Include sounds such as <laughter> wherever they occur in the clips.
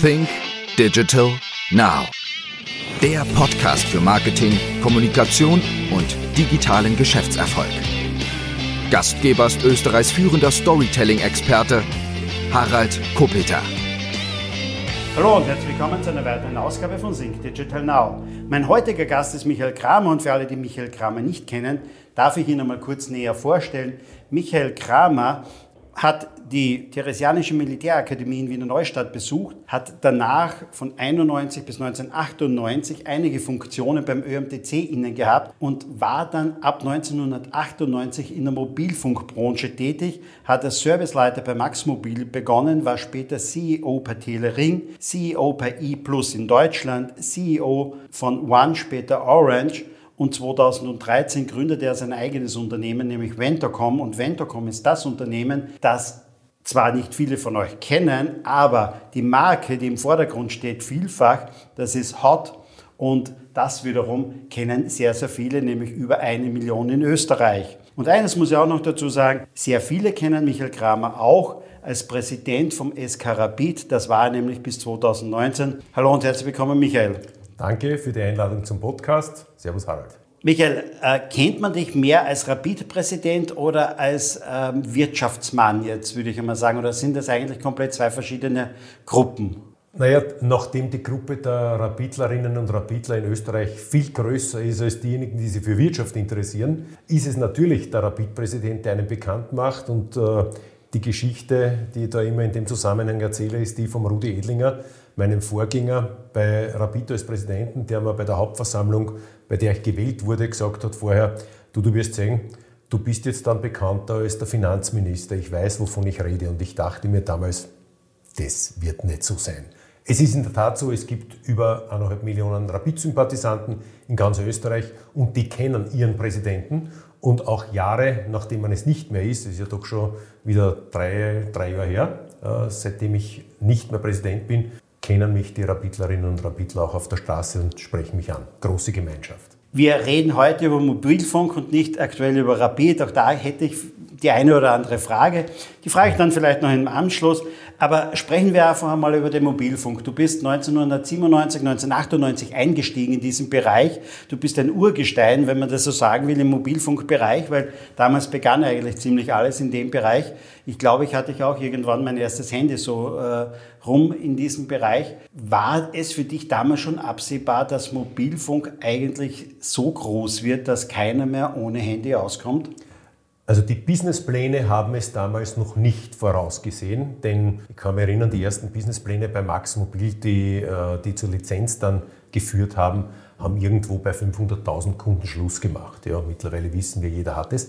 Think Digital Now. Der Podcast für Marketing, Kommunikation und digitalen Geschäftserfolg. Gastgeber ist Österreichs führender Storytelling-Experte Harald Kopeter. Hallo und herzlich willkommen zu einer weiteren Ausgabe von Think Digital Now. Mein heutiger Gast ist Michael Kramer und für alle, die Michael Kramer nicht kennen, darf ich ihn einmal kurz näher vorstellen. Michael Kramer hat die Theresianische Militärakademie in Wiener Neustadt besucht, hat danach von 91 bis 1998 einige Funktionen beim ÖMTC inne gehabt und war dann ab 1998 in der Mobilfunkbranche tätig, hat als Serviceleiter bei Max Mobil begonnen, war später CEO bei Telering, CEO bei E Plus in Deutschland, CEO von One, später Orange und 2013 gründete er sein eigenes Unternehmen, nämlich Ventorcom. Und Ventorcom ist das Unternehmen, das zwar nicht viele von euch kennen, aber die Marke, die im Vordergrund steht, vielfach, das ist Hot. Und das wiederum kennen sehr, sehr viele, nämlich über eine Million in Österreich. Und eines muss ich auch noch dazu sagen, sehr viele kennen Michael Kramer auch als Präsident vom SK Rapid. Das war nämlich bis 2019. Hallo und herzlich willkommen, Michael. Danke für die Einladung zum Podcast. Servus, Harald. Michael, äh, kennt man dich mehr als Rapid-Präsident oder als ähm, Wirtschaftsmann jetzt, würde ich einmal sagen? Oder sind das eigentlich komplett zwei verschiedene Gruppen? Naja, nachdem die Gruppe der Rapidlerinnen und Rapidler in Österreich viel größer ist als diejenigen, die sich für Wirtschaft interessieren, ist es natürlich der Rapid-Präsident, der einen bekannt macht. Und äh, die Geschichte, die ich da immer in dem Zusammenhang erzähle, ist die vom Rudi Edlinger, meinem Vorgänger bei Rapid als Präsidenten, der mir bei der Hauptversammlung, bei der ich gewählt wurde, gesagt hat vorher, du, du wirst sehen, du bist jetzt dann bekannter als der Finanzminister, ich weiß, wovon ich rede. Und ich dachte mir damals, das wird nicht so sein. Es ist in der Tat so, es gibt über eineinhalb Millionen Rapid-Sympathisanten in ganz Österreich und die kennen ihren Präsidenten. Und auch Jahre, nachdem man es nicht mehr ist, ist ja doch schon wieder drei, drei Jahre her, äh, seitdem ich nicht mehr Präsident bin, kennen mich die Rapidlerinnen und Rapidler auch auf der Straße und sprechen mich an. Große Gemeinschaft. Wir reden heute über Mobilfunk und nicht aktuell über Rapid. Auch da hätte ich die eine oder andere Frage. Die frage ich dann vielleicht noch im Anschluss. Aber sprechen wir einfach einmal über den Mobilfunk. Du bist 1997, 1998 eingestiegen in diesen Bereich. Du bist ein Urgestein, wenn man das so sagen will, im Mobilfunkbereich, weil damals begann eigentlich ziemlich alles in dem Bereich. Ich glaube, ich hatte auch irgendwann mein erstes Handy so äh, rum in diesem Bereich. War es für dich damals schon absehbar, dass Mobilfunk eigentlich so groß wird, dass keiner mehr ohne Handy auskommt? Also die Businesspläne haben es damals noch nicht vorausgesehen, denn ich kann mich erinnern, die ersten Businesspläne bei Max Mobil, die, äh, die zur Lizenz dann geführt haben, haben irgendwo bei 500.000 Kunden Schluss gemacht. Ja, mittlerweile wissen wir, jeder hat es.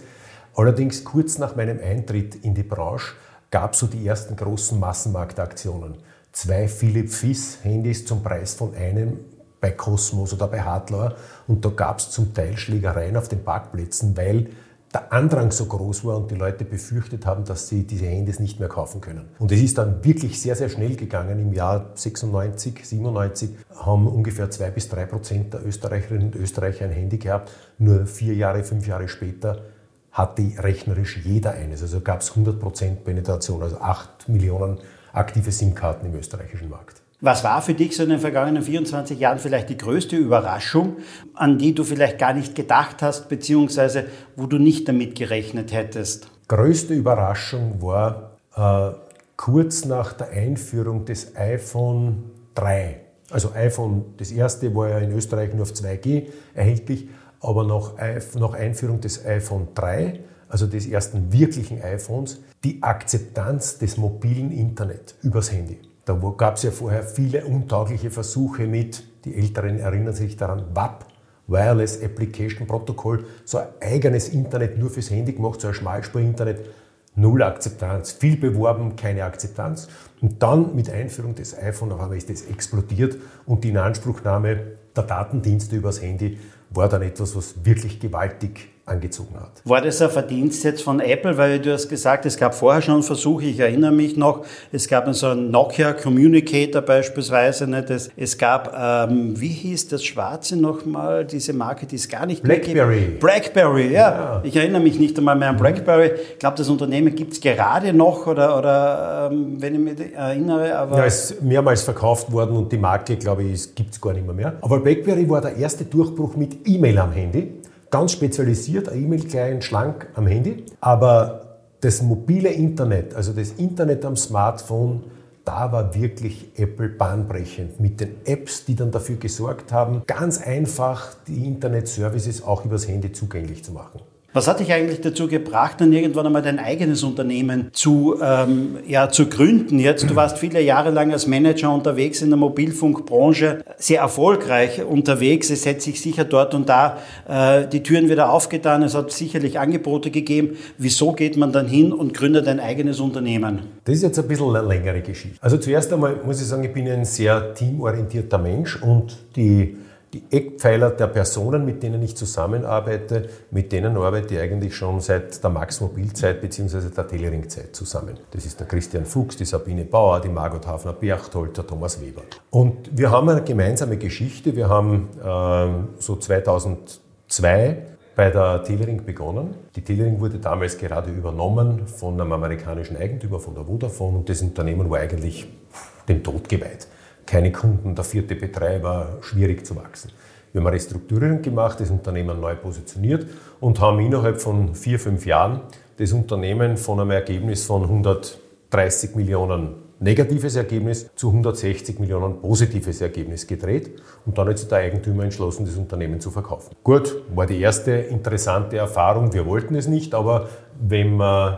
Allerdings kurz nach meinem Eintritt in die Branche gab es so die ersten großen Massenmarktaktionen. Zwei Philipp Fiss Handys zum Preis von einem bei Cosmos oder bei Hartlauer und da gab es zum Teil Schlägereien auf den Parkplätzen, weil der Andrang so groß war und die Leute befürchtet haben, dass sie diese Handys nicht mehr kaufen können. Und es ist dann wirklich sehr, sehr schnell gegangen. Im Jahr 96, 97 haben ungefähr zwei bis drei Prozent der Österreicherinnen und Österreicher ein Handy gehabt. Nur vier Jahre, fünf Jahre später hatte rechnerisch jeder eines. Also gab es 100 Prozent Penetration, also acht Millionen aktive SIM-Karten im österreichischen Markt. Was war für dich so in den vergangenen 24 Jahren vielleicht die größte Überraschung, an die du vielleicht gar nicht gedacht hast, beziehungsweise wo du nicht damit gerechnet hättest? Größte Überraschung war äh, kurz nach der Einführung des iPhone 3. Also iPhone, das erste war ja in Österreich nur auf 2G erhältlich, aber nach, nach Einführung des iPhone 3, also des ersten wirklichen iPhones, die Akzeptanz des mobilen Internet übers Handy. Da gab es ja vorher viele untaugliche Versuche mit, die Älteren erinnern sich daran, WAP, Wireless Application Protocol, so ein eigenes Internet nur fürs Handy gemacht, so ein Schmalspur-Internet, null Akzeptanz, viel beworben, keine Akzeptanz. Und dann mit Einführung des iPhone auf einmal ist das explodiert und die Inanspruchnahme der Datendienste übers Handy war dann etwas, was wirklich gewaltig angezogen hat. War das ein Verdienst jetzt von Apple? Weil du hast gesagt, es gab vorher schon Versuche, ich erinnere mich noch, es gab so einen Nokia Communicator beispielsweise, nicht? Es, es gab, ähm, wie hieß das Schwarze nochmal, diese Marke, die es gar nicht Blackberry. Mehr gibt. Blackberry, ja. ja. Ich erinnere mich nicht einmal mehr an Blackberry. Ich glaube, das Unternehmen gibt es gerade noch oder, oder ähm, wenn ich mich erinnere. Aber ja, es ist mehrmals verkauft worden und die Marke, glaube ich, gibt es gar nicht mehr, mehr. Aber Blackberry war der erste Durchbruch mit E-Mail am Handy ganz spezialisiert, ein E-Mail-Client, schlank am Handy. Aber das mobile Internet, also das Internet am Smartphone, da war wirklich Apple bahnbrechend mit den Apps, die dann dafür gesorgt haben, ganz einfach die Internet-Services auch übers Handy zugänglich zu machen. Was hat dich eigentlich dazu gebracht, dann irgendwann einmal dein eigenes Unternehmen zu, ähm, ja, zu gründen? Jetzt, du warst viele Jahre lang als Manager unterwegs in der Mobilfunkbranche, sehr erfolgreich unterwegs. Es hätte sich sicher dort und da äh, die Türen wieder aufgetan. Es hat sicherlich Angebote gegeben. Wieso geht man dann hin und gründet ein eigenes Unternehmen? Das ist jetzt ein bisschen eine längere Geschichte. Also zuerst einmal muss ich sagen, ich bin ein sehr teamorientierter Mensch und die die Eckpfeiler der Personen, mit denen ich zusammenarbeite, mit denen arbeite ich eigentlich schon seit der Max-Mobil-Zeit bzw. der Telering-Zeit zusammen. Das ist der Christian Fuchs, die Sabine Bauer, die Margot Hafner-Berchtold, der Thomas Weber. Und wir haben eine gemeinsame Geschichte. Wir haben äh, so 2002 bei der Telering begonnen. Die Telering wurde damals gerade übernommen von einem amerikanischen Eigentümer, von der Vodafone, und das Unternehmen war eigentlich dem Tod geweiht keine Kunden, der vierte Betreiber, schwierig zu wachsen. Wir haben eine Restrukturierung gemacht, das Unternehmen neu positioniert und haben innerhalb von vier, fünf Jahren das Unternehmen von einem Ergebnis von 130 Millionen negatives Ergebnis zu 160 Millionen positives Ergebnis gedreht und dann hat sich der Eigentümer entschlossen, das Unternehmen zu verkaufen. Gut, war die erste interessante Erfahrung. Wir wollten es nicht, aber wenn man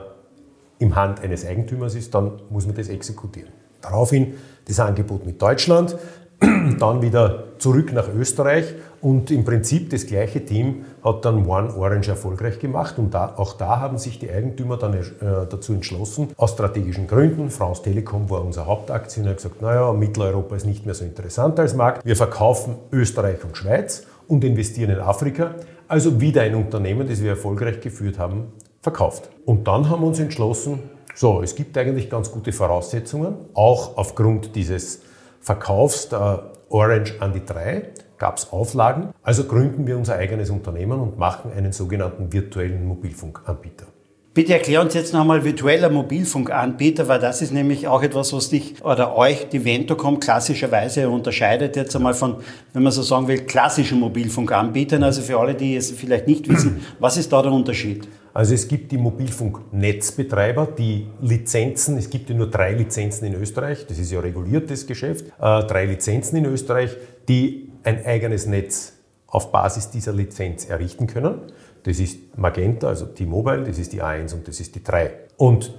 im Hand eines Eigentümers ist, dann muss man das exekutieren. Daraufhin das Angebot mit Deutschland, <clears throat> dann wieder zurück nach Österreich und im Prinzip das gleiche Team hat dann One Orange erfolgreich gemacht und da, auch da haben sich die Eigentümer dann äh, dazu entschlossen, aus strategischen Gründen, France Telekom war unser Hauptaktionär, gesagt, naja, Mitteleuropa ist nicht mehr so interessant als Markt, wir verkaufen Österreich und Schweiz und investieren in Afrika, also wieder ein Unternehmen, das wir erfolgreich geführt haben, verkauft. Und dann haben wir uns entschlossen, so, es gibt eigentlich ganz gute Voraussetzungen, auch aufgrund dieses Verkaufs der Orange an die 3 gab es Auflagen. Also gründen wir unser eigenes Unternehmen und machen einen sogenannten virtuellen Mobilfunkanbieter. Bitte erklär uns jetzt nochmal virtueller Mobilfunkanbieter, weil das ist nämlich auch etwas, was dich oder euch, die Ventocom, klassischerweise unterscheidet jetzt einmal von, wenn man so sagen will, klassischen Mobilfunkanbietern. Also für alle, die es vielleicht nicht wissen, was ist da der Unterschied? Also es gibt die Mobilfunknetzbetreiber, die Lizenzen, es gibt ja nur drei Lizenzen in Österreich, das ist ja reguliertes Geschäft, äh, drei Lizenzen in Österreich, die ein eigenes Netz auf Basis dieser Lizenz errichten können. Das ist Magenta, also T-Mobile, das ist die A1 und das ist die 3. Und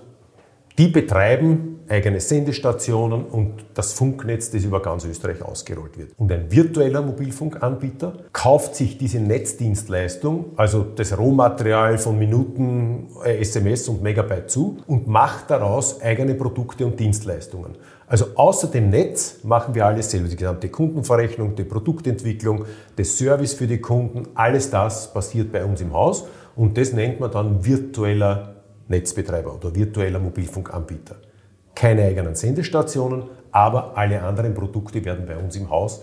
die betreiben eigene Sendestationen und das Funknetz, das über ganz Österreich ausgerollt wird. Und ein virtueller Mobilfunkanbieter kauft sich diese Netzdienstleistung, also das Rohmaterial von Minuten, SMS äh, und Megabyte zu und macht daraus eigene Produkte und Dienstleistungen. Also außer dem Netz machen wir alles selber. Die gesamte Kundenverrechnung, die Produktentwicklung, der Service für die Kunden, alles das passiert bei uns im Haus und das nennt man dann virtueller Netzbetreiber oder virtueller Mobilfunkanbieter. Keine eigenen Sendestationen, aber alle anderen Produkte werden bei uns im Haus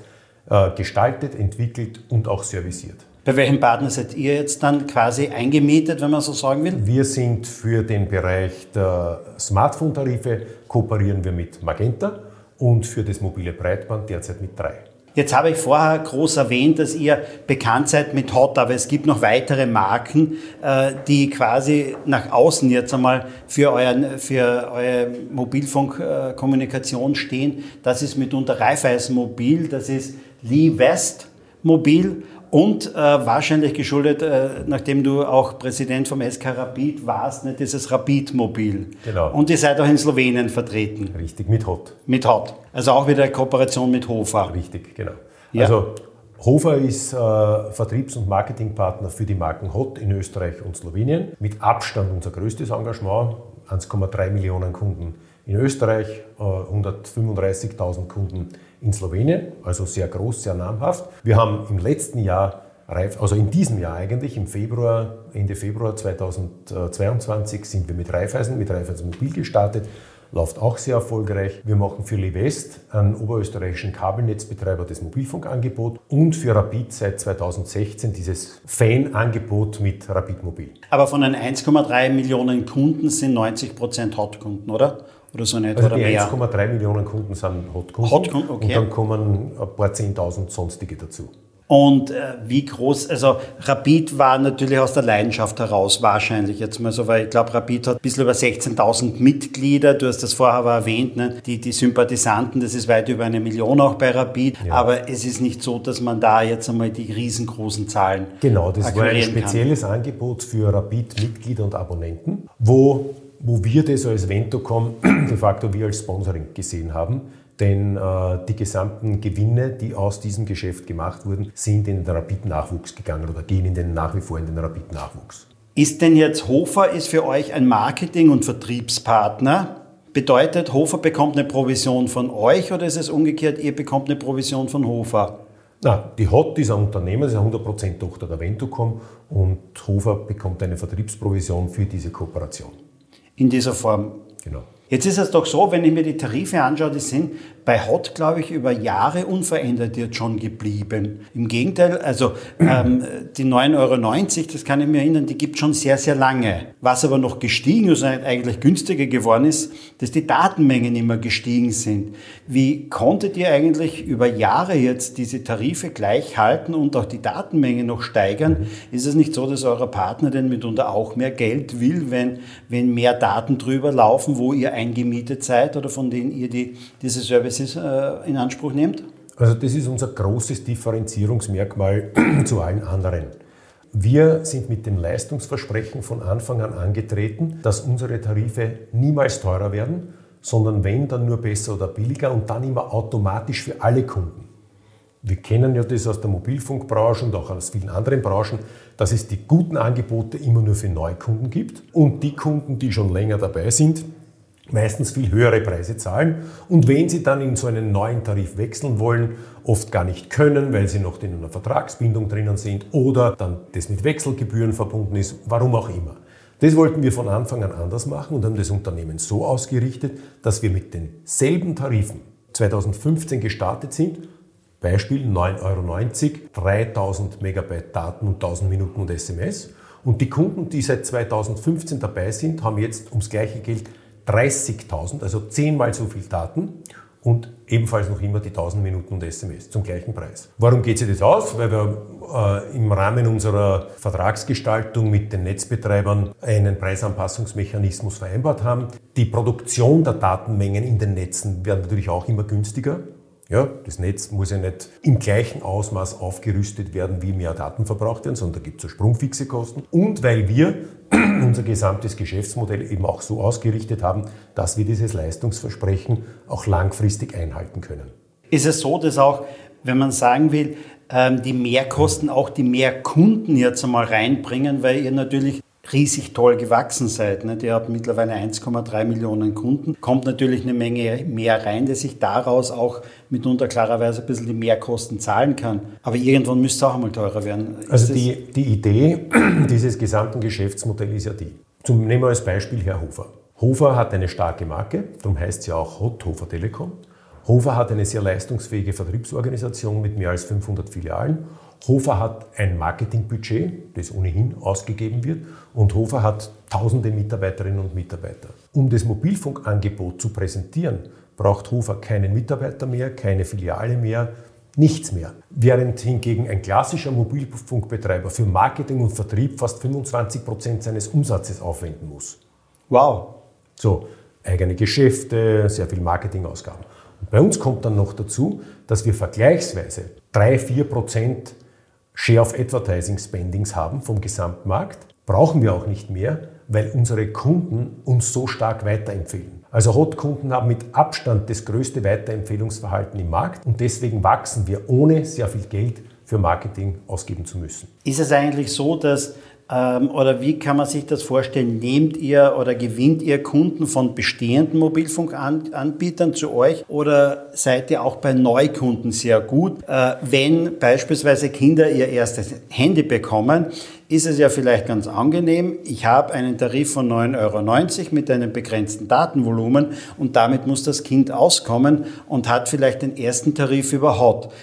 äh, gestaltet, entwickelt und auch serviciert. Bei welchem Partner seid ihr jetzt dann quasi eingemietet, wenn man so sagen will? Wir sind für den Bereich der Smartphone-Tarife kooperieren wir mit Magenta und für das mobile Breitband derzeit mit drei. Jetzt habe ich vorher groß erwähnt, dass ihr bekannt seid mit Hot, aber es gibt noch weitere Marken, äh, die quasi nach außen jetzt einmal für, euren, für eure Mobilfunkkommunikation stehen. Das ist mitunter Raiffeisen Mobil, das ist Lee West Mobil und äh, wahrscheinlich geschuldet, äh, nachdem du auch Präsident vom SK Rapid warst, ne, dieses Rapid-Mobil. Genau. Und ihr seid auch in Slowenien vertreten. Richtig, mit HOT. Mit HOT. Also auch wieder Kooperation mit HOFA. Richtig, genau. Ja. Also Hofer ist äh, Vertriebs- und Marketingpartner für die Marken HOT in Österreich und Slowenien. Mit Abstand unser größtes Engagement, 1,3 Millionen Kunden in Österreich, äh, 135.000 Kunden in Slowenien, also sehr groß, sehr namhaft. Wir haben im letzten Jahr also in diesem Jahr eigentlich, im Februar, Ende Februar 2022 sind wir mit Raiffeisen, mit Raiffeisen Mobil gestartet läuft auch sehr erfolgreich. Wir machen für Livest, einen oberösterreichischen Kabelnetzbetreiber, das Mobilfunkangebot und für Rapid seit 2016 dieses Fan-Angebot mit Rapid Mobil. Aber von den 1,3 Millionen Kunden sind 90 Prozent Hotkunden, oder? Oder so nicht, also oder die 1,3 Millionen Kunden sind Hotkunden. Hotkunden okay. Und dann kommen ein paar 10.000 sonstige dazu. Und äh, wie groß, also Rapid war natürlich aus der Leidenschaft heraus wahrscheinlich jetzt mal so, weil ich glaube, Rapid hat ein bisschen über 16.000 Mitglieder. Du hast das vorher aber erwähnt, ne? die, die Sympathisanten, das ist weit über eine Million auch bei Rapid. Ja. Aber es ist nicht so, dass man da jetzt einmal die riesengroßen Zahlen Genau, das war ein spezielles kann. Angebot für Rapid-Mitglieder und Abonnenten, wo, wo wir das als Ventocom <clears throat> de facto wir als Sponsoring gesehen haben denn äh, die gesamten Gewinne, die aus diesem Geschäft gemacht wurden, sind in den Rapid-Nachwuchs gegangen oder gehen in den, nach wie vor in den Rapid-Nachwuchs. Ist denn jetzt Hofer ist für euch ein Marketing- und Vertriebspartner? Bedeutet, Hofer bekommt eine Provision von euch oder ist es umgekehrt, ihr bekommt eine Provision von Hofer? Na, die HOT ist ein Unternehmen, das ist eine 100% Tochter der Ventocom und Hofer bekommt eine Vertriebsprovision für diese Kooperation. In dieser Form? Genau. Jetzt ist es doch so, wenn ich mir die Tarife anschaue, die sind bei Hot, glaube ich, über Jahre unverändert jetzt schon geblieben. Im Gegenteil, also ähm, die 9,90 Euro, das kann ich mir erinnern, die gibt schon sehr, sehr lange. Was aber noch gestiegen ist, also eigentlich günstiger geworden ist, dass die Datenmengen immer gestiegen sind. Wie konntet ihr eigentlich über Jahre jetzt diese Tarife gleich halten und auch die Datenmenge noch steigern? Ist es nicht so, dass euer Partner denn mitunter auch mehr Geld will, wenn, wenn mehr Daten drüber laufen, wo ihr eingemietet seid oder von denen ihr die, diese Services äh, in Anspruch nehmt? Also das ist unser großes Differenzierungsmerkmal <clears throat> zu allen anderen. Wir sind mit dem Leistungsversprechen von Anfang an angetreten, dass unsere Tarife niemals teurer werden, sondern wenn, dann nur besser oder billiger und dann immer automatisch für alle Kunden. Wir kennen ja das aus der Mobilfunkbranche und auch aus vielen anderen Branchen, dass es die guten Angebote immer nur für Neukunden gibt und die Kunden, die schon länger dabei sind, meistens viel höhere Preise zahlen. Und wenn sie dann in so einen neuen Tarif wechseln wollen, oft gar nicht können, weil sie noch in einer Vertragsbindung drinnen sind oder dann das mit Wechselgebühren verbunden ist, warum auch immer. Das wollten wir von Anfang an anders machen und haben das Unternehmen so ausgerichtet, dass wir mit denselben Tarifen 2015 gestartet sind. Beispiel 9,90 Euro, 3000 Megabyte Daten und 1000 Minuten und SMS. Und die Kunden, die seit 2015 dabei sind, haben jetzt ums gleiche Geld 30.000, also zehnmal so viel Daten und ebenfalls noch immer die 1000 Minuten und SMS zum gleichen Preis. Warum geht sich das aus? Weil wir äh, im Rahmen unserer Vertragsgestaltung mit den Netzbetreibern einen Preisanpassungsmechanismus vereinbart haben. Die Produktion der Datenmengen in den Netzen wird natürlich auch immer günstiger. Ja, das Netz muss ja nicht im gleichen Ausmaß aufgerüstet werden, wie mehr Daten verbraucht werden, sondern da gibt es so sprungfixe Kosten. Und weil wir <clears throat> unser gesamtes Geschäftsmodell eben auch so ausgerichtet haben, dass wir dieses Leistungsversprechen auch langfristig einhalten können. Ist es so, dass auch, wenn man sagen will, ähm, die Mehrkosten auch die Mehrkunden jetzt einmal reinbringen, weil ihr natürlich riesig toll gewachsen seid. Ne? Ihr habt mittlerweile 1,3 Millionen Kunden. Kommt natürlich eine Menge mehr rein, dass ich daraus auch mitunter klarerweise ein bisschen die Mehrkosten zahlen kann. Aber irgendwann müsste es auch einmal teurer werden. Ist also die, die Idee <clears throat> dieses gesamten Geschäftsmodells ist ja die. Zum, nehmen wir als Beispiel Herr Hofer. Hofer hat eine starke Marke, darum heißt sie auch Hot Hofer Telekom. Hofer hat eine sehr leistungsfähige Vertriebsorganisation mit mehr als 500 Filialen Hofer hat ein Marketingbudget, das ohnehin ausgegeben wird, und Hofer hat tausende Mitarbeiterinnen und Mitarbeiter. Um das Mobilfunkangebot zu präsentieren, braucht Hofer keinen Mitarbeiter mehr, keine Filiale mehr, nichts mehr. Während hingegen ein klassischer Mobilfunkbetreiber für Marketing und Vertrieb fast 25 Prozent seines Umsatzes aufwenden muss. Wow. So, eigene Geschäfte, sehr viel Marketingausgaben. Und bei uns kommt dann noch dazu, dass wir vergleichsweise 3-4 Prozent Share of Advertising Spendings haben vom Gesamtmarkt, brauchen wir auch nicht mehr, weil unsere Kunden uns so stark weiterempfehlen. Also Hot-Kunden haben mit Abstand das größte Weiterempfehlungsverhalten im Markt und deswegen wachsen wir ohne sehr viel Geld für Marketing ausgeben zu müssen. Ist es eigentlich so, dass oder wie kann man sich das vorstellen? Nehmt ihr oder gewinnt ihr Kunden von bestehenden Mobilfunkanbietern zu euch oder seid ihr auch bei Neukunden sehr gut? Äh, wenn beispielsweise Kinder ihr erstes Handy bekommen, ist es ja vielleicht ganz angenehm. Ich habe einen Tarif von 9,90 Euro mit einem begrenzten Datenvolumen und damit muss das Kind auskommen und hat vielleicht den ersten Tarif überhaupt.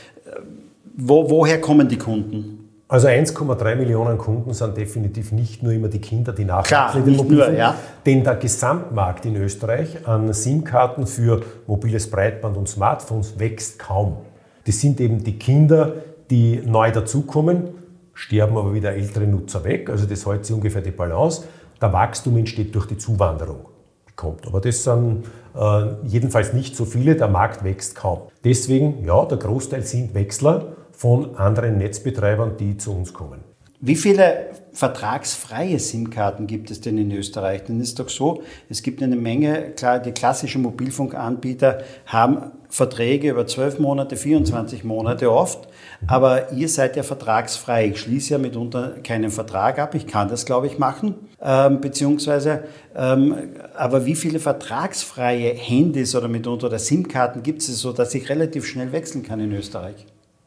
Wo, woher kommen die Kunden? Also 1,3 Millionen Kunden sind definitiv nicht nur immer die Kinder, die nachwachsen in den Mobilfunk, ja. denn der Gesamtmarkt in Österreich an SIM-Karten für mobiles Breitband und Smartphones wächst kaum. Das sind eben die Kinder, die neu dazukommen, sterben aber wieder ältere Nutzer weg, also das hält sich ungefähr die Balance. Der Wachstum entsteht durch die Zuwanderung. Kommt. Aber das sind äh, jedenfalls nicht so viele, der Markt wächst kaum. Deswegen, ja, der Großteil sind Wechsler von anderen Netzbetreibern, die zu uns kommen. Wie viele vertragsfreie SIM-Karten gibt es denn in Österreich? Denn es ist doch so, es gibt eine Menge, klar, die klassischen Mobilfunkanbieter haben Verträge über 12 Monate, 24 Monate oft, aber ihr seid ja vertragsfrei. Ich schließe ja mitunter keinen Vertrag ab, ich kann das, glaube ich, machen, ähm, beziehungsweise, ähm, aber wie viele vertragsfreie Handys oder mitunter SIM-Karten gibt es, so dass ich relativ schnell wechseln kann in Österreich?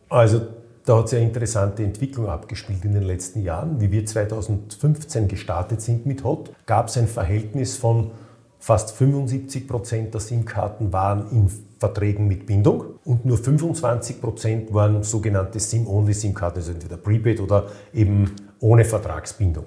Also da hat sich eine interessante Entwicklung abgespielt in den letzten Jahren. Wie wir 2015 gestartet sind mit HOT, gab es ein Verhältnis von fast 75 Prozent der SIM-Karten waren in Verträgen mit Bindung und nur 25 Prozent waren sogenannte SIM-Only-SIM-Karten, also entweder Prepaid oder eben ohne Vertragsbindung.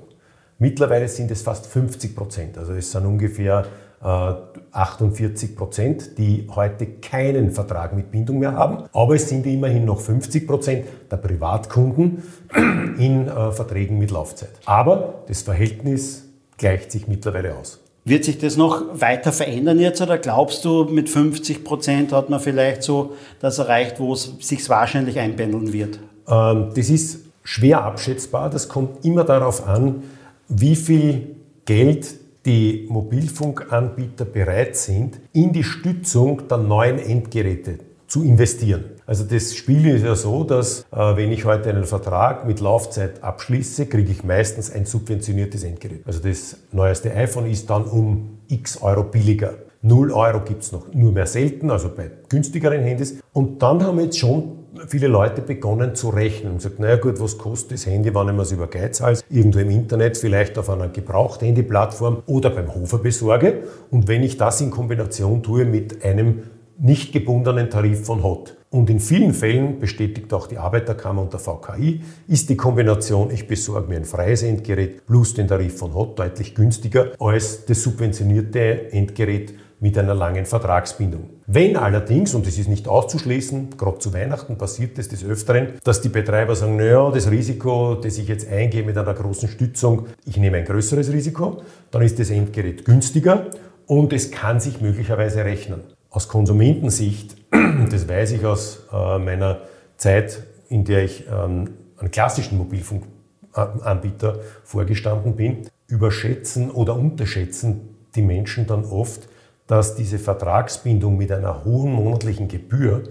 Mittlerweile sind es fast 50 Prozent, also es sind ungefähr 48 Prozent, die heute keinen Vertrag mit Bindung mehr haben. Aber es sind immerhin noch 50 Prozent der Privatkunden <clears throat> in äh, Verträgen mit Laufzeit. Aber das Verhältnis gleicht sich mittlerweile aus. Wird sich das noch weiter verändern jetzt oder glaubst du, mit 50 Prozent hat man vielleicht so das erreicht, wo es sich wahrscheinlich einpendeln wird? Ähm, das ist schwer abschätzbar. Das kommt immer darauf an, wie viel Geld die Mobilfunkanbieter bereit sind, in die Stützung der neuen Endgeräte zu investieren. Also das Spiel ist ja so, dass äh, wenn ich heute einen Vertrag mit Laufzeit abschließe, kriege ich meistens ein subventioniertes Endgerät. Also das neueste iPhone ist dann um x Euro billiger. 0 Euro gibt es noch nur mehr selten, also bei günstigeren Handys. Und dann haben wir jetzt schon viele Leute begonnen zu rechnen und sagt, naja gut, was kostet das Handy, wann ich mir es über Geizhals, irgendwo im Internet, vielleicht auf einer Gebraucht-Handy-Plattform oder beim Hofer besorge. Und wenn ich das in Kombination tue mit einem nicht gebundenen Tarif von HOT. Und in vielen Fällen, bestätigt auch die Arbeiterkammer und der VKI, ist die Kombination, ich besorge mir ein freies Endgerät plus den Tarif von HOT deutlich günstiger als das subventionierte Endgerät mit einer langen Vertragsbindung. Wenn allerdings, und das ist nicht auszuschließen, gerade zu Weihnachten passiert es des Öfteren, dass die Betreiber sagen, naja, das Risiko, das ich jetzt eingehe mit einer großen Stützung, ich nehme ein größeres Risiko, dann ist das Endgerät günstiger und es kann sich möglicherweise rechnen. Aus Konsumentensicht, <clears throat> das weiß ich aus äh, meiner Zeit, in der ich ähm, einen klassischen Mobilfunkanbieter vorgestanden bin, überschätzen oder unterschätzen die Menschen dann oft, dass diese Vertragsbindung mit einer hohen monatlichen Gebühr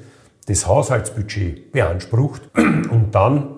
das Haushaltsbudget beansprucht <clears throat> und dann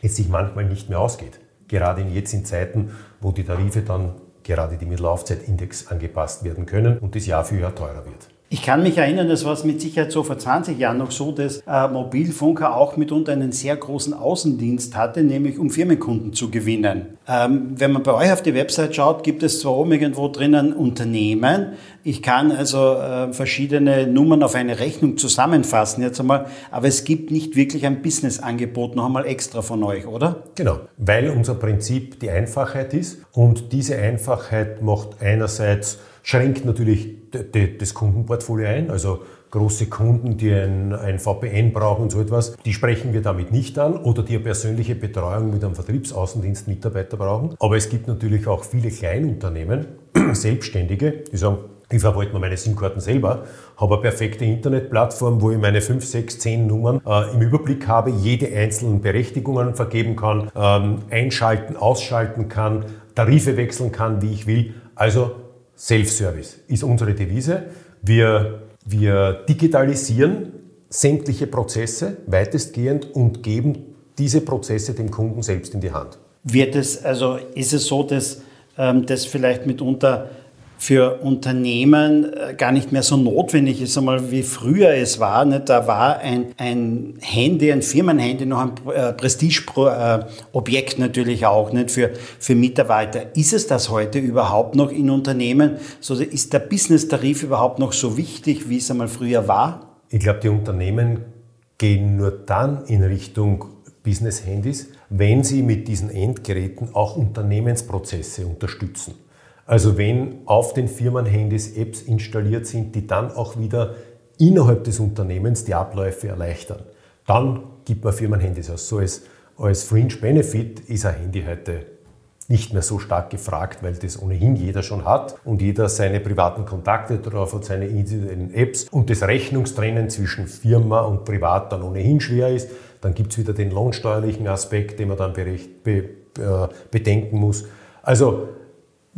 es sich manchmal nicht mehr ausgeht. Gerade jetzt in Zeiten, wo die Tarife dann gerade die Mittellaufzeitindex angepasst werden können und das Jahr für Jahr teurer wird. Ich kann mich erinnern, es war mit Sicherheit so vor 20 Jahren noch so, dass äh, Mobilfunker auch mitunter einen sehr großen Außendienst hatte, nämlich um Firmenkunden zu gewinnen. Ähm, wenn man bei euch auf die Website schaut, gibt es zwar oben irgendwo drinnen Unternehmen. Ich kann also äh, verschiedene Nummern auf eine Rechnung zusammenfassen jetzt einmal, aber es gibt nicht wirklich ein Businessangebot noch einmal extra von euch, oder? Genau, weil unser Prinzip die Einfachheit ist und diese Einfachheit macht einerseits schränkt natürlich das Kundenportfolio ein. Also große Kunden, die ein, ein, VPN brauchen und so etwas, die sprechen wir damit nicht an oder die eine persönliche Betreuung mit einem Vertriebsaußendienstmitarbeiter brauchen. Aber es gibt natürlich auch viele Kleinunternehmen, <clears throat> Selbstständige, die sagen, ich verwalte mir meine SIM-Karten selber, habe eine perfekte Internetplattform, wo ich meine 5, 6, 10 Nummern äh, im Überblick habe, jede einzelnen Berechtigungen vergeben kann, ähm, einschalten, ausschalten kann, Tarife wechseln kann, wie ich will. Also Self-Service ist unsere Devise. Wir, wir digitalisieren sämtliche Prozesse weitestgehend und geben diese Prozesse dem Kunden selbst in die Hand. Wird es, also ist es so, dass ähm, das vielleicht mitunter für Unternehmen äh, gar nicht mehr so notwendig ist, einmal wie früher es war. Da war ein, ein Handy, ein Firmenhandy noch ein äh, Prestigeobjekt natürlich auch nicht für, für Mitarbeiter. Ist es das heute überhaupt noch in Unternehmen? Ist der Business-Tarif überhaupt noch so wichtig, wie es einmal früher war? Ich glaube, die Unternehmen gehen nur dann in Richtung Business-Handys, wenn sie mit diesen Endgeräten auch Unternehmensprozesse unterstützen. Also wenn auf den Firmenhandys Apps installiert sind, die dann auch wieder innerhalb des Unternehmens die Abläufe erleichtern, dann gibt man Firmenhandys aus. So als, als Fringe Benefit ist ein Handy heute nicht mehr so stark gefragt, weil das ohnehin jeder schon hat und jeder seine privaten Kontakte drauf hat, seine individuellen Apps und das Rechnungstrennen zwischen Firma und Privat dann ohnehin schwer ist. Dann gibt es wieder den lohnsteuerlichen Aspekt, den man dann berecht, be, äh, bedenken muss. Also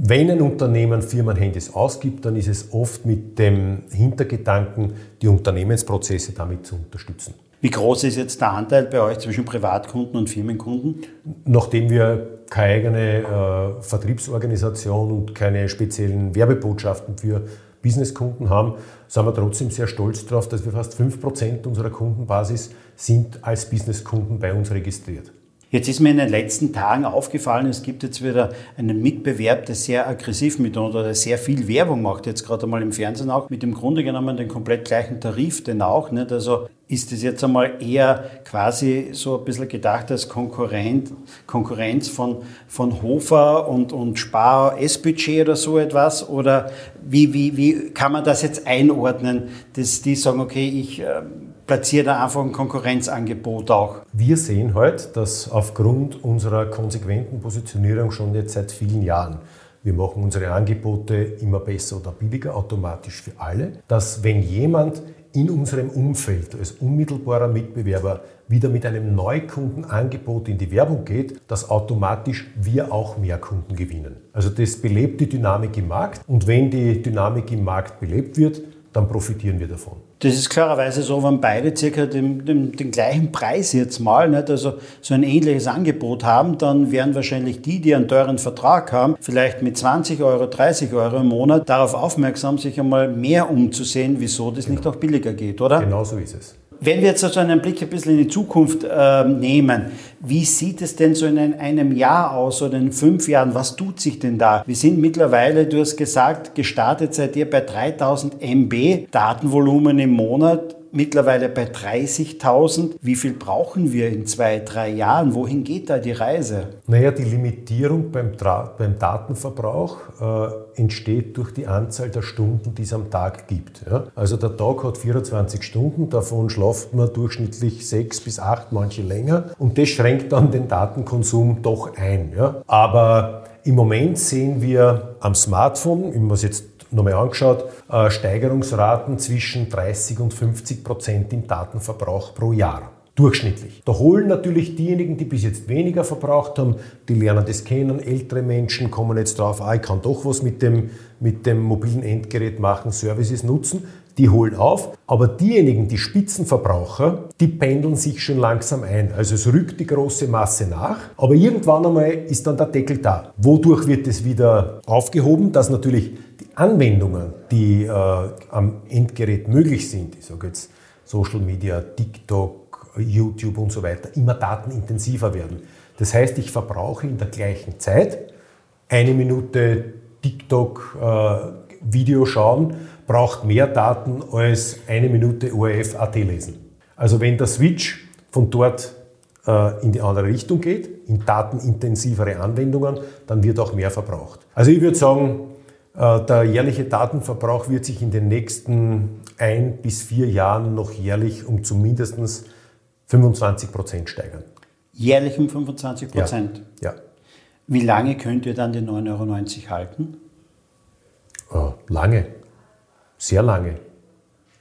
wenn ein Unternehmen Firmenhandys ausgibt, dann ist es oft mit dem Hintergedanken, die Unternehmensprozesse damit zu unterstützen. Wie groß ist jetzt der Anteil bei euch zwischen Privatkunden und Firmenkunden? Nachdem wir keine eigene äh, Vertriebsorganisation und keine speziellen Werbebotschaften für Businesskunden haben, sind wir trotzdem sehr stolz darauf, dass wir fast 5% unserer Kundenbasis sind als Businesskunden bei uns registriert. Jetzt ist mir in den letzten Tagen aufgefallen, es gibt jetzt wieder einen Mitbewerb, der sehr aggressiv mit uns oder sehr viel Werbung macht, jetzt gerade einmal im Fernsehen auch, mit dem Grunde genommen den komplett gleichen Tarif, den auch. Nicht? Also ist das jetzt einmal eher quasi so ein bisschen gedacht als Konkurrent, Konkurrenz von, von Hofer und, und Spar S-Budget oder so etwas? Oder wie, wie, wie kann man das jetzt einordnen, dass die sagen, okay, ich äh, platziere da einfach ein Konkurrenzangebot auch? Wir sehen heute, dass aufgrund unserer konsequenten Positionierung schon jetzt seit vielen Jahren wir machen unsere Angebote immer besser oder billiger, automatisch für alle, dass wenn jemand in unserem Umfeld als unmittelbarer Mitbewerber wieder mit einem Neukundenangebot in die Werbung geht, dass automatisch wir auch mehr Kunden gewinnen. Also das belebt die Dynamik im Markt und wenn die Dynamik im Markt belebt wird, dann profitieren wir davon. Das ist klarerweise so, wenn beide circa den, den, den, gleichen Preis jetzt mal, nicht, also so ein ähnliches Angebot haben, dann werden wahrscheinlich die, die einen teuren Vertrag haben, vielleicht mit 20 Euro, 30 Euro im Monat darauf aufmerksam, sich einmal mehr umzusehen, wieso das genau. nicht auch billiger geht, oder? Genau so ist es. Wenn wir jetzt also einen Blick ein bisschen in die Zukunft äh, nehmen, wie sieht es denn so in einem Jahr aus oder in fünf Jahren? Was tut sich denn da? Wir sind mittlerweile, du hast gesagt, gestartet seid ihr bei 3000 MB Datenvolumen im Monat mittlerweile bei 30.000. Wie viel brauchen wir in zwei, drei Jahren? Wohin geht da die Reise? Naja, die Limitierung beim, beim Datenverbrauch äh, entsteht durch die Anzahl der Stunden, die es am Tag gibt. Ja? Also der Tag hat 24 Stunden, davon schlaft man durchschnittlich sechs bis acht, manche länger. Und das schränkt dann den Datenkonsum doch ein. Ja? Aber im Moment sehen wir am Smartphone, wenn man es jetzt nochmal angeschaut, äh, Steigerungsraten zwischen 30 und 50 Prozent im Datenverbrauch pro Jahr. Durchschnittlich. Da holen natürlich diejenigen, die bis jetzt weniger verbraucht haben, die lernen das kennen. Ältere Menschen kommen jetzt drauf, ah, ich kann doch was mit dem, mit dem mobilen Endgerät machen, Services nutzen die holen auf, aber diejenigen, die Spitzenverbraucher, die pendeln sich schon langsam ein. Also es rückt die große Masse nach, aber irgendwann einmal ist dann der Deckel da. Wodurch wird es wieder aufgehoben, dass natürlich Anwendungen, die äh, am Endgerät möglich sind, ich sage jetzt Social Media, TikTok, YouTube und so weiter, immer datenintensiver werden. Das heißt, ich verbrauche in der gleichen Zeit eine Minute TikTok äh, schauen, braucht mehr Daten als eine Minute ORF.at lesen. Also wenn der Switch von dort äh, in die andere Richtung geht, in datenintensivere Anwendungen, dann wird auch mehr verbraucht. Also ich würde sagen, der jährliche Datenverbrauch wird sich in den nächsten ein bis vier Jahren noch jährlich um zumindest 25 Prozent steigern. Jährlich um 25 Prozent? Ja. ja. Wie lange könnt ihr dann die 9,90 Euro halten? Oh, lange sehr lange.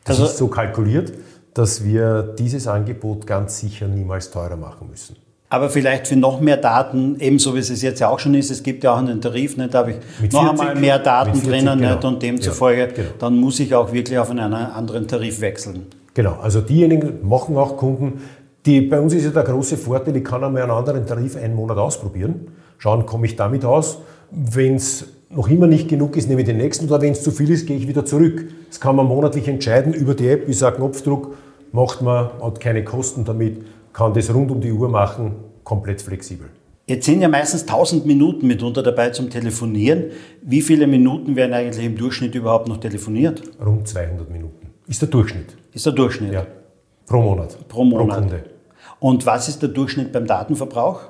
Das also, ist so kalkuliert, dass wir dieses Angebot ganz sicher niemals teurer machen müssen. Aber vielleicht für noch mehr Daten, ebenso wie es jetzt ja auch schon ist, es gibt ja auch einen Tarif, nicht, da habe ich mit noch 40, einmal mehr Daten 40, drinnen genau. nicht, und demzufolge, ja, genau. dann muss ich auch wirklich auf einen anderen Tarif wechseln. Genau, also diejenigen machen auch Kunden, Die, bei uns ist ja der große Vorteil, ich kann einmal einen anderen Tarif einen Monat ausprobieren, schauen, komme ich damit aus. Wenn es noch immer nicht genug ist, nehme ich den nächsten oder wenn es zu viel ist, gehe ich wieder zurück. Das kann man monatlich entscheiden über die App, ist ein Knopfdruck, macht man, hat keine Kosten damit, kann das rund um die Uhr machen, komplett flexibel. Jetzt sind ja meistens 1000 Minuten mitunter dabei zum Telefonieren. Wie viele Minuten werden eigentlich im Durchschnitt überhaupt noch telefoniert? Rund 200 Minuten. Ist der Durchschnitt. Ist der Durchschnitt? Ja. Pro Monat. Pro Monat. Pro Kunde. Und was ist der Durchschnitt beim Datenverbrauch?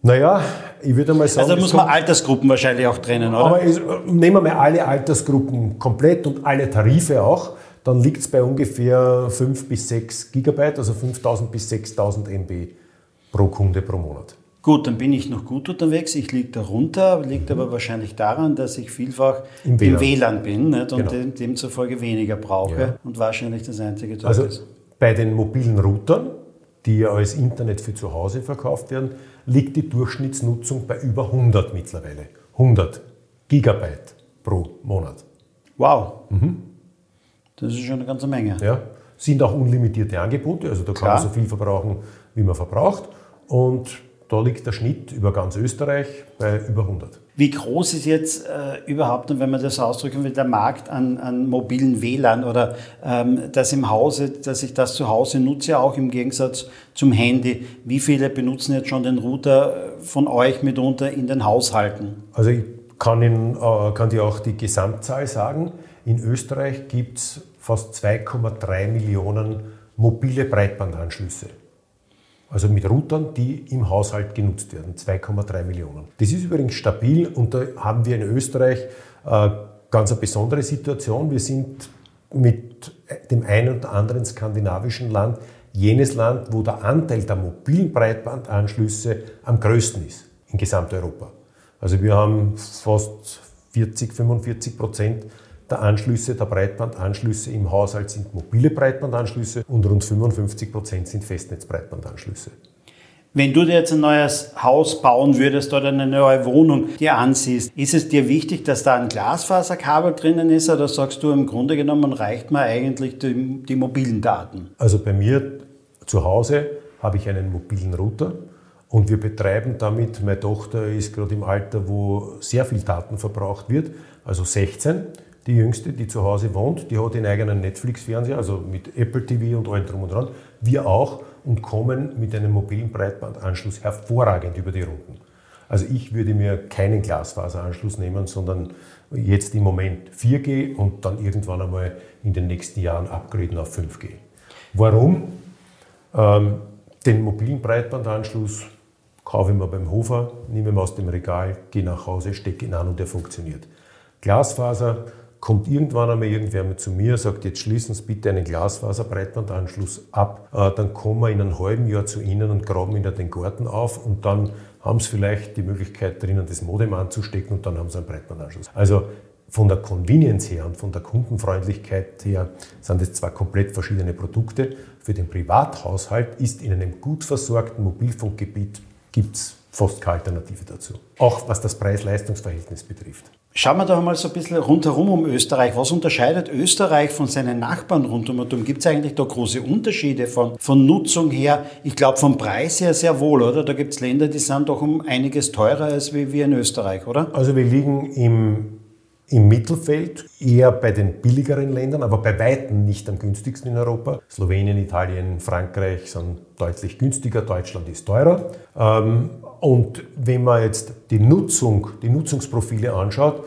Naja, ich würde mal sagen. Also muss man Altersgruppen wahrscheinlich auch trennen, oder? Aber es, nehmen wir mal alle Altersgruppen komplett und alle Tarife auch, dann liegt es bei ungefähr 5 bis 6 Gigabyte, also 5000 bis 6000 MB pro Kunde pro Monat. Gut, dann bin ich noch gut unterwegs. Ich liege darunter, liegt mhm. aber wahrscheinlich daran, dass ich vielfach im WLAN, im WLAN bin nicht? und genau. demzufolge weniger brauche ja. und wahrscheinlich das einzige dort also ist. Bei den mobilen Routern, die ja als Internet für zu Hause verkauft werden, liegt die Durchschnittsnutzung bei über 100 mittlerweile. 100 Gigabyte pro Monat. Wow. Mhm. Das ist schon eine ganze Menge. Ja. Sind auch unlimitierte Angebote, also da Klar. kann man so viel verbrauchen, wie man verbraucht. Und da liegt der Schnitt über ganz Österreich bei über 100. Wie groß ist jetzt äh, überhaupt, wenn man das ausdrücken will, der Markt an, an mobilen WLAN oder ähm, das im Hause, dass ich das zu Hause nutze, auch im Gegensatz zum Handy? Wie viele benutzen jetzt schon den Router von euch mitunter in den Haushalten? Also ich kann, Ihnen, äh, kann dir auch die Gesamtzahl sagen. In Österreich gibt es fast 2,3 Millionen mobile Breitbandanschlüsse. Also mit Routern, die im Haushalt genutzt werden, 2,3 Millionen. Das ist übrigens stabil und da haben wir in Österreich äh, ganz eine besondere Situation. Wir sind mit dem einen oder anderen skandinavischen Land jenes Land, wo der Anteil der mobilen Breitbandanschlüsse am größten ist in Gesamteuropa. Also wir haben fast 40, 45 Prozent der Anschlüsse, der Breitbandanschlüsse im Haushalt sind mobile Breitbandanschlüsse und rund 55 Prozent sind Festnetzbreitbandanschlüsse. Wenn du dir jetzt ein neues Haus bauen würdest oder eine neue Wohnung dir ansiehst, ist es dir wichtig, dass da ein Glasfaserkabel drinnen ist oder sagst du im Grunde genommen reicht mir eigentlich die, die mobilen Daten? Also bei mir zu Hause habe ich einen mobilen Router und wir betreiben damit, meine Tochter ist gerade im Alter, wo sehr viel Daten verbraucht wird, also 16 die Jüngste, die zu Hause wohnt, die hat den eigenen Netflix-Fernseher, also mit Apple TV und allem drum und dran. Wir auch und kommen mit einem mobilen Breitbandanschluss hervorragend über die Runden. Also ich würde mir keinen Glasfaseranschluss nehmen, sondern jetzt im Moment 4G und dann irgendwann einmal in den nächsten Jahren upgraden auf 5G. Warum? Ähm, den mobilen Breitbandanschluss kaufe ich mir beim Hofer, nehme ihn aus dem Regal, gehe nach Hause, stecke ihn an und der funktioniert. Glasfaser kommt irgendwann einmal irgendwer zu mir, sagt, jetzt schließen Sie bitte einen Glasfaserbreitbandanschluss ab, äh, dann kommen wir in einem halben Jahr zu Ihnen und graben Ihnen den Garten auf und dann haben Sie vielleicht die Möglichkeit drinnen, das Modem anzustecken und dann haben Sie einen Breitbandanschluss. Also von der Convenience her und von der Kundenfreundlichkeit her sind das zwei komplett verschiedene Produkte. Für den Privathaushalt ist in einem gut versorgten Mobilfunkgebiet gibt es fast keine Alternative dazu. Auch was das Preis-Leistungs-Verhältnis betrifft. Schauen wir doch mal so ein bisschen rundherum um Österreich. Was unterscheidet Österreich von seinen Nachbarn rundum und Gibt es eigentlich da große Unterschiede von, von Nutzung her? Ich glaube, vom Preis her sehr wohl, oder? Da gibt es Länder, die sind doch um einiges teurer als wie wir in Österreich, oder? Also wir liegen im, im Mittelfeld, eher bei den billigeren Ländern, aber bei Weitem nicht am günstigsten in Europa. Slowenien, Italien, Frankreich sind deutlich günstiger, Deutschland ist teurer. Ähm, und wenn man jetzt die Nutzung, die Nutzungsprofile anschaut,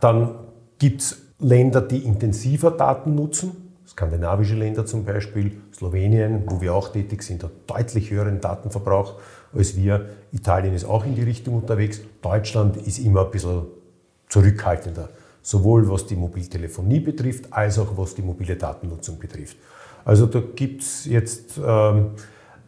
dann gibt es Länder, die intensiver Daten nutzen. Skandinavische Länder zum Beispiel, Slowenien, wo wir auch tätig sind, hat deutlich höheren Datenverbrauch als wir. Italien ist auch in die Richtung unterwegs. Deutschland ist immer ein bisschen zurückhaltender, sowohl was die Mobiltelefonie betrifft, als auch was die mobile Datennutzung betrifft. Also da gibt es jetzt, ähm,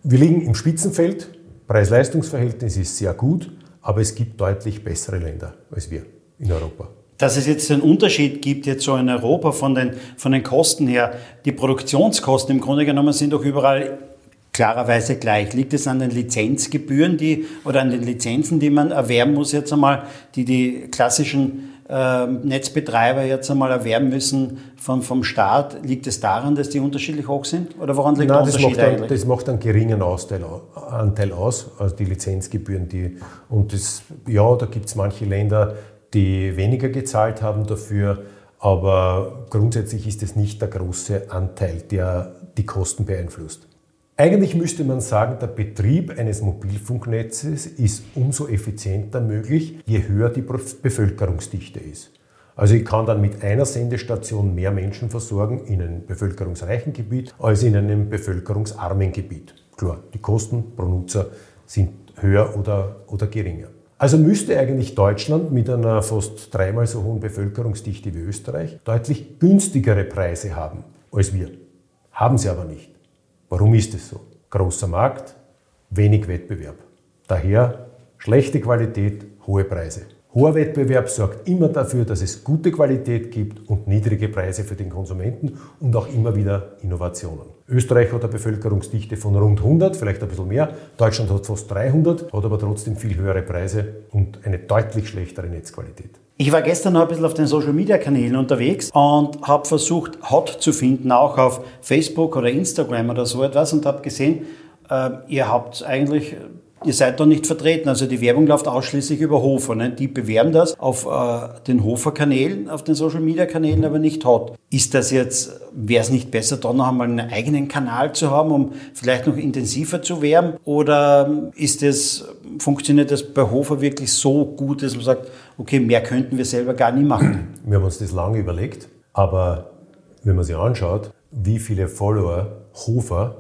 wir liegen im Spitzenfeld, Preis-Leistungs-Verhältnis ist sehr gut, aber es gibt deutlich bessere Länder als wir in Europa. Dass es jetzt einen Unterschied gibt, jetzt so in Europa von den, von den Kosten her, die Produktionskosten im Grunde genommen sind doch überall klarerweise gleich. Liegt es an den Lizenzgebühren die, oder an den Lizenzen, die man erwerben muss jetzt einmal, die die klassischen Netzbetreiber jetzt einmal erwerben müssen von, vom Staat? Liegt es daran, dass die unterschiedlich hoch sind? Oder woran liegt Nein, der Unterschied das macht, das macht einen geringen Austeil, Anteil aus, also die Lizenzgebühren. Die, und das, ja, da gibt es manche Länder, die weniger gezahlt haben dafür, aber grundsätzlich ist es nicht der große Anteil, der die Kosten beeinflusst. Eigentlich müsste man sagen, der Betrieb eines Mobilfunknetzes ist umso effizienter möglich, je höher die Bevölkerungsdichte ist. Also ich kann dann mit einer Sendestation mehr Menschen versorgen in einem bevölkerungsreichen Gebiet als in einem bevölkerungsarmen Gebiet. Klar, die Kosten pro Nutzer sind höher oder, oder geringer. Also müsste eigentlich Deutschland mit einer fast dreimal so hohen Bevölkerungsdichte wie Österreich deutlich günstigere Preise haben als wir. Haben sie aber nicht. Warum ist es so? Großer Markt, wenig Wettbewerb. Daher schlechte Qualität, hohe Preise. Hoher Wettbewerb sorgt immer dafür, dass es gute Qualität gibt und niedrige Preise für den Konsumenten und auch immer wieder Innovationen. Österreich hat eine Bevölkerungsdichte von rund 100, vielleicht ein bisschen mehr. Deutschland hat fast 300, hat aber trotzdem viel höhere Preise und eine deutlich schlechtere Netzqualität. Ich war gestern noch ein bisschen auf den Social Media Kanälen unterwegs und habe versucht, Hot zu finden, auch auf Facebook oder Instagram oder so etwas und habe gesehen, äh, ihr habt eigentlich Ihr seid da nicht vertreten. Also die Werbung läuft ausschließlich über Hofer. Ne? Die bewerben das auf äh, den Hofer-Kanälen, auf den Social-Media-Kanälen, aber nicht Hot. Ist das jetzt, wäre es nicht besser, da noch einmal einen eigenen Kanal zu haben, um vielleicht noch intensiver zu werben? Oder ist es, funktioniert das bei Hofer wirklich so gut, dass man sagt, okay, mehr könnten wir selber gar nie machen? <clears throat> Wir haben uns das lange überlegt, aber wenn man sich anschaut, wie viele Follower Hofer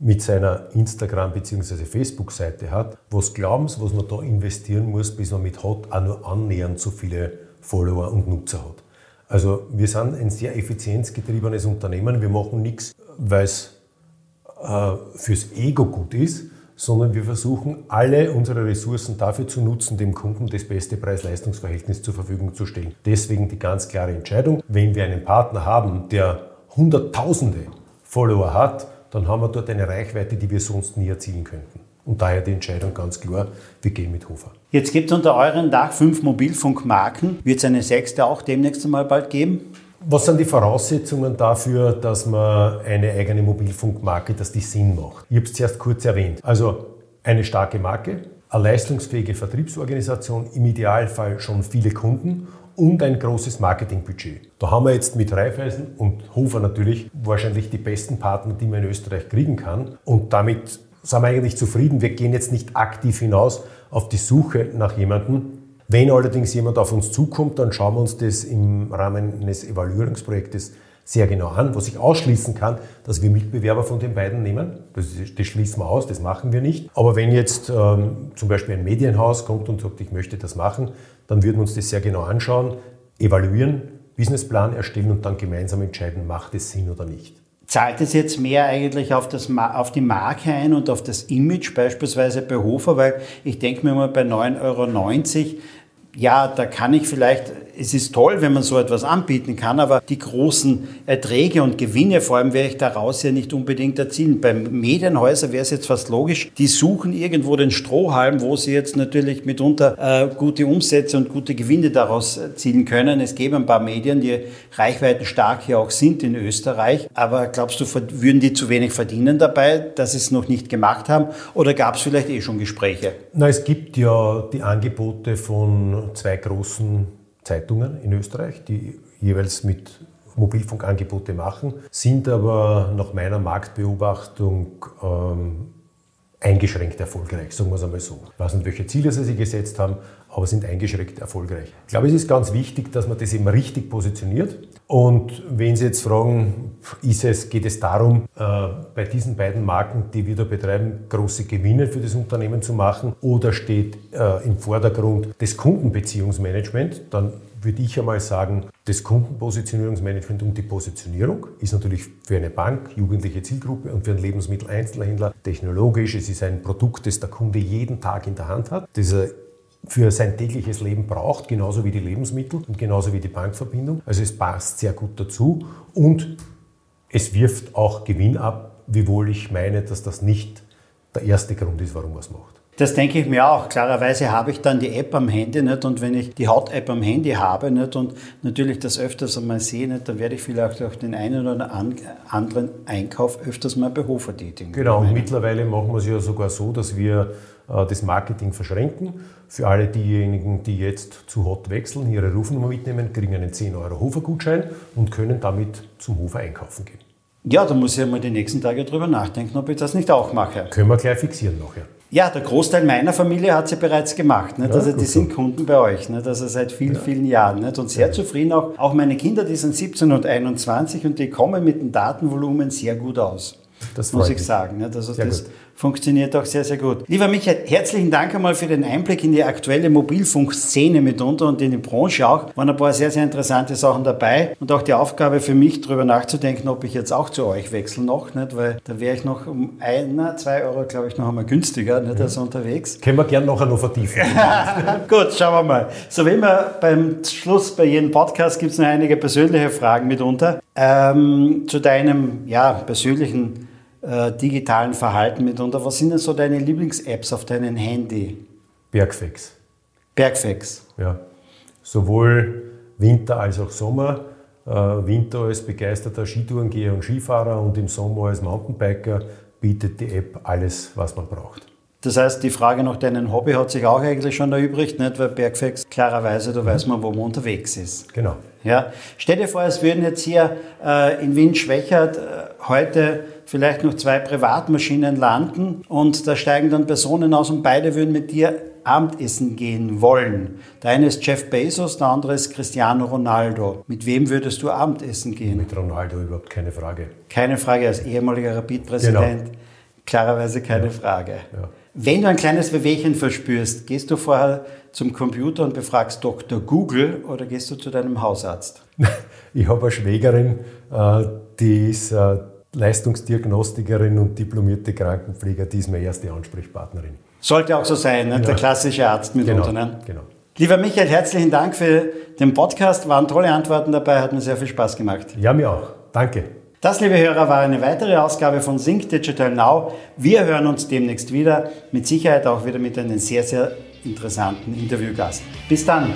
mit seiner Instagram- bzw. Facebook-Seite hat, was glauben Sie, was man da investieren muss, bis man mit Hot auch nur annähernd so viele Follower und Nutzer hat. Also wir sind ein sehr effizienzgetriebenes Unternehmen. Wir machen nichts, weil es äh, fürs Ego gut ist, sondern wir versuchen, alle unsere Ressourcen dafür zu nutzen, dem Kunden das beste Preis-Leistungs-Verhältnis zur Verfügung zu stellen. Deswegen die ganz klare Entscheidung, wenn wir einen Partner haben, der Hunderttausende Follower hat, dann haben wir dort eine Reichweite, die wir sonst nie erzielen könnten. Und daher die Entscheidung ganz klar, wir gehen mit Hofer. Jetzt gibt es unter euren Dach fünf Mobilfunkmarken. Wird es eine sechste auch demnächst einmal bald geben? Was sind die Voraussetzungen dafür, dass man eine eigene Mobilfunkmarke, dass die Sinn macht? Ich habe es zuerst kurz erwähnt. Also eine starke Marke, eine leistungsfähige Vertriebsorganisation, im Idealfall schon viele Kunden und ein großes Marketingbudget. Da haben wir jetzt mit Raiffeisen und Hofer natürlich wahrscheinlich die besten Partner, die man in Österreich kriegen kann. Und damit sind wir eigentlich zufrieden. Wir gehen jetzt nicht aktiv hinaus auf die Suche nach jemandem. Wenn allerdings jemand auf uns zukommt, dann schauen wir uns das im Rahmen eines Evaluierungsprojektes sehr genau an, was ich ausschließen kann, dass wir Mitbewerber von den beiden nehmen. Das, das schließen wir aus, das machen wir nicht. Aber wenn jetzt ähm, zum Beispiel ein Medienhaus kommt und sagt, ich möchte das machen, dann würden wir uns das sehr genau anschauen, evaluieren, Businessplan erstellen und dann gemeinsam entscheiden, macht es Sinn oder nicht. Zahlt es jetzt mehr eigentlich auf, das, auf die Marke ein und auf das Image, beispielsweise bei Hofer? Weil ich denke mir mal, bei 9,90 Euro ja, da kann ich vielleicht, es ist toll, wenn man so etwas anbieten kann, aber die großen Erträge und Gewinne vor allem werde ich daraus ja nicht unbedingt erzielen. Beim Medienhäuser wäre es jetzt fast logisch, die suchen irgendwo den Strohhalm, wo sie jetzt natürlich mitunter äh, gute Umsätze und gute Gewinne daraus erzielen können. Es gäbe ein paar Medien, die reichweitenstark hier auch sind in Österreich, aber glaubst du, würden die zu wenig verdienen dabei, dass sie es noch nicht gemacht haben oder gab es vielleicht eh schon Gespräche? Na, es gibt ja die Angebote von zwei großen Zeitungen in Österreich, die jeweils mit Mobilfunkangebote machen, sind aber nach meiner Marktbeobachtung ähm, eingeschränkt erfolgreich, sagen wir es einmal so. Ich weiß nicht, welche Ziele sie sich gesetzt haben, aber sind eingeschränkt erfolgreich. Ich glaube, es ist ganz wichtig, dass man das eben richtig positioniert. Und wenn Sie jetzt fragen, ist es, geht es darum, äh, bei diesen beiden Marken, die wir da betreiben, große Gewinne für das Unternehmen zu machen oder steht äh, im Vordergrund das Kundenbeziehungsmanagement, dann würde ich einmal sagen, das Kundenpositionierungsmanagement und die Positionierung ist natürlich für eine Bank, jugendliche Zielgruppe und für einen Lebensmitteleinzelhändler technologisch. Es ist ein Produkt, das der Kunde jeden Tag in der Hand hat, das er für sein tägliches Leben braucht, genauso wie die Lebensmittel und genauso wie die Bankverbindung. Also es passt sehr gut dazu und es wirft auch Gewinn ab, wiewohl ich meine, dass das nicht der erste Grund ist, warum man es macht. Das denke ich mir auch. Klarerweise habe ich dann die App am Handy nicht und wenn ich die Haut-App am Handy habe nicht und natürlich das öfters einmal sehe, nicht, dann werde ich vielleicht auch den einen oder anderen Einkauf öfters mal bei Hofer tätigen. Genau, und mittlerweile machen wir es ja sogar so, dass wir das Marketing verschränken. Für alle diejenigen, die jetzt zu Hot wechseln, ihre Rufnummer mitnehmen, kriegen einen 10 Euro Hofer-Gutschein und können damit zum Hofer einkaufen gehen. Ja, da muss ich mal die nächsten Tage drüber nachdenken, ob ich das nicht auch mache. Können wir gleich fixieren nachher. Ja, der Großteil meiner Familie hat sie bereits gemacht. Nicht? Ja, also die sind Kunden bei euch, nicht? also seit vielen, ja. vielen Jahren. Nicht? Und sehr ja. zufrieden auch. Auch meine Kinder, die sind 17 und 21 und die kommen mit dem Datenvolumen sehr gut aus. Das muss ich mich. sagen. Nicht? Also sehr das gut. Funktioniert auch sehr, sehr gut. Lieber Michael, herzlichen Dank einmal für den Einblick in die aktuelle Mobilfunkszene mitunter und in die Branche auch. Waren ein paar sehr, sehr interessante Sachen dabei und auch die Aufgabe für mich, darüber nachzudenken, ob ich jetzt auch zu euch wechsle noch, nicht? weil da wäre ich noch um einer, zwei Euro, glaube ich, noch einmal günstiger nicht, als unterwegs. Können wir gerne noch vertiefen. <laughs> gut, schauen wir mal. So wie immer beim Schluss bei jedem Podcast gibt es noch einige persönliche Fragen mitunter. Ähm, zu deinem ja, persönlichen äh, digitalen Verhalten mitunter. Was sind denn so deine Lieblings-Apps auf deinem Handy? Bergfex. Bergfex. Ja. Sowohl Winter als auch Sommer. Äh, Winter als begeisterter Skitourengeher und Skifahrer und im Sommer als Mountainbiker bietet die App alles, was man braucht. Das heißt, die Frage nach deinem Hobby hat sich auch eigentlich schon erübrigt, nicht? weil Bergfex klarerweise, da weiß man, wo man unterwegs ist. Genau. Ja. Stell dir vor, es würden jetzt hier äh, in Wien-Schwächert äh, heute vielleicht noch zwei Privatmaschinen landen und da steigen dann Personen aus und beide würden mit dir Abendessen gehen wollen. Der eine ist Jeff Bezos, der andere ist Cristiano Ronaldo. Mit wem würdest du Abendessen gehen? Mit Ronaldo überhaupt keine Frage. Keine Frage, als ehemaliger Rapid-Präsident. Genau. Klarerweise keine ja. Frage. Ja. Wenn du ein kleines Wehwehchen verspürst, gehst du vorher zum Computer und befragst Dr. Google oder gehst du zu deinem Hausarzt? <laughs> Ich habe eine Schwägerin, äh, die ist äh, Leistungsdiagnostikerin und diplomierte Krankenpfleger, die ist meine erste Ansprechpartnerin. Sollte auch so sein, ne? der klassische Arzt mit genau, Ne? Genau. Lieber Michael, herzlichen Dank für den Podcast. Waren tolle Antworten dabei, hat mir sehr viel Spaß gemacht. Ja, mir auch. Danke. Das, liebe Hörer, war eine weitere Ausgabe von Sync Digital Now. Wir hören uns demnächst wieder, mit Sicherheit auch wieder mit einem sehr, sehr interessanten Interviewgast. Bis dann.